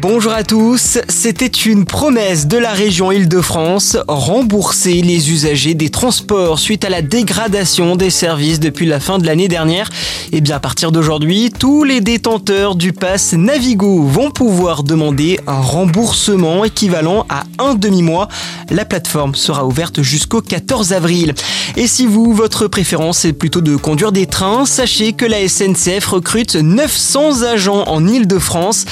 Bonjour à tous, c'était une promesse de la région Île-de-France, rembourser les usagers des transports suite à la dégradation des services depuis la fin de l'année dernière. Et eh bien à partir d'aujourd'hui, tous les détenteurs du pass Navigo vont pouvoir demander un remboursement équivalent à un demi-mois. La plateforme sera ouverte jusqu'au 14 avril. Et si vous, votre préférence est plutôt de conduire des trains, sachez que la SNCF recrute 900 agents en Île-de-France.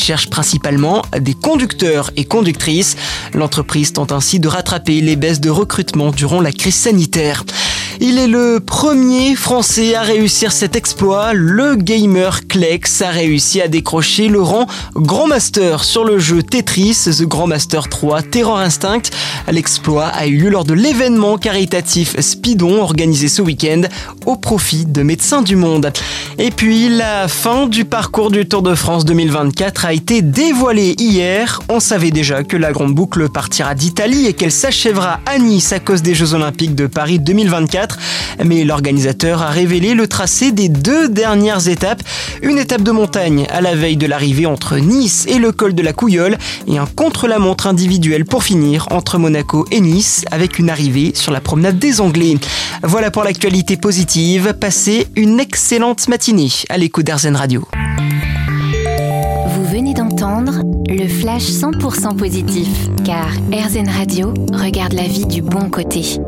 Cherche principalement des conducteurs et conductrices. L'entreprise tente ainsi de rattraper les baisses de recrutement durant la crise sanitaire. Il est le premier Français à réussir cet exploit. Le gamer Klex a réussi à décrocher le rang Grand Master sur le jeu Tetris, The Grand Master 3 Terror Instinct. L'exploit a eu lieu lors de l'événement caritatif Speedon organisé ce week-end au profit de Médecins du Monde. Et puis la fin du parcours du Tour de France 2024 a été dévoilée hier. On savait déjà que la grande boucle partira d'Italie et qu'elle s'achèvera à Nice à cause des Jeux Olympiques de Paris 2024. Mais l'organisateur a révélé le tracé des deux dernières étapes. Une étape de montagne à la veille de l'arrivée entre Nice et le col de la Couillole et un contre-la-montre individuel pour finir entre Monaco et Nice avec une arrivée sur la promenade des Anglais. Voilà pour l'actualité positive. Passez une excellente matinée à l'écoute d'Arzen Radio. Vous venez d'entendre le flash 100% positif car RZN Radio regarde la vie du bon côté.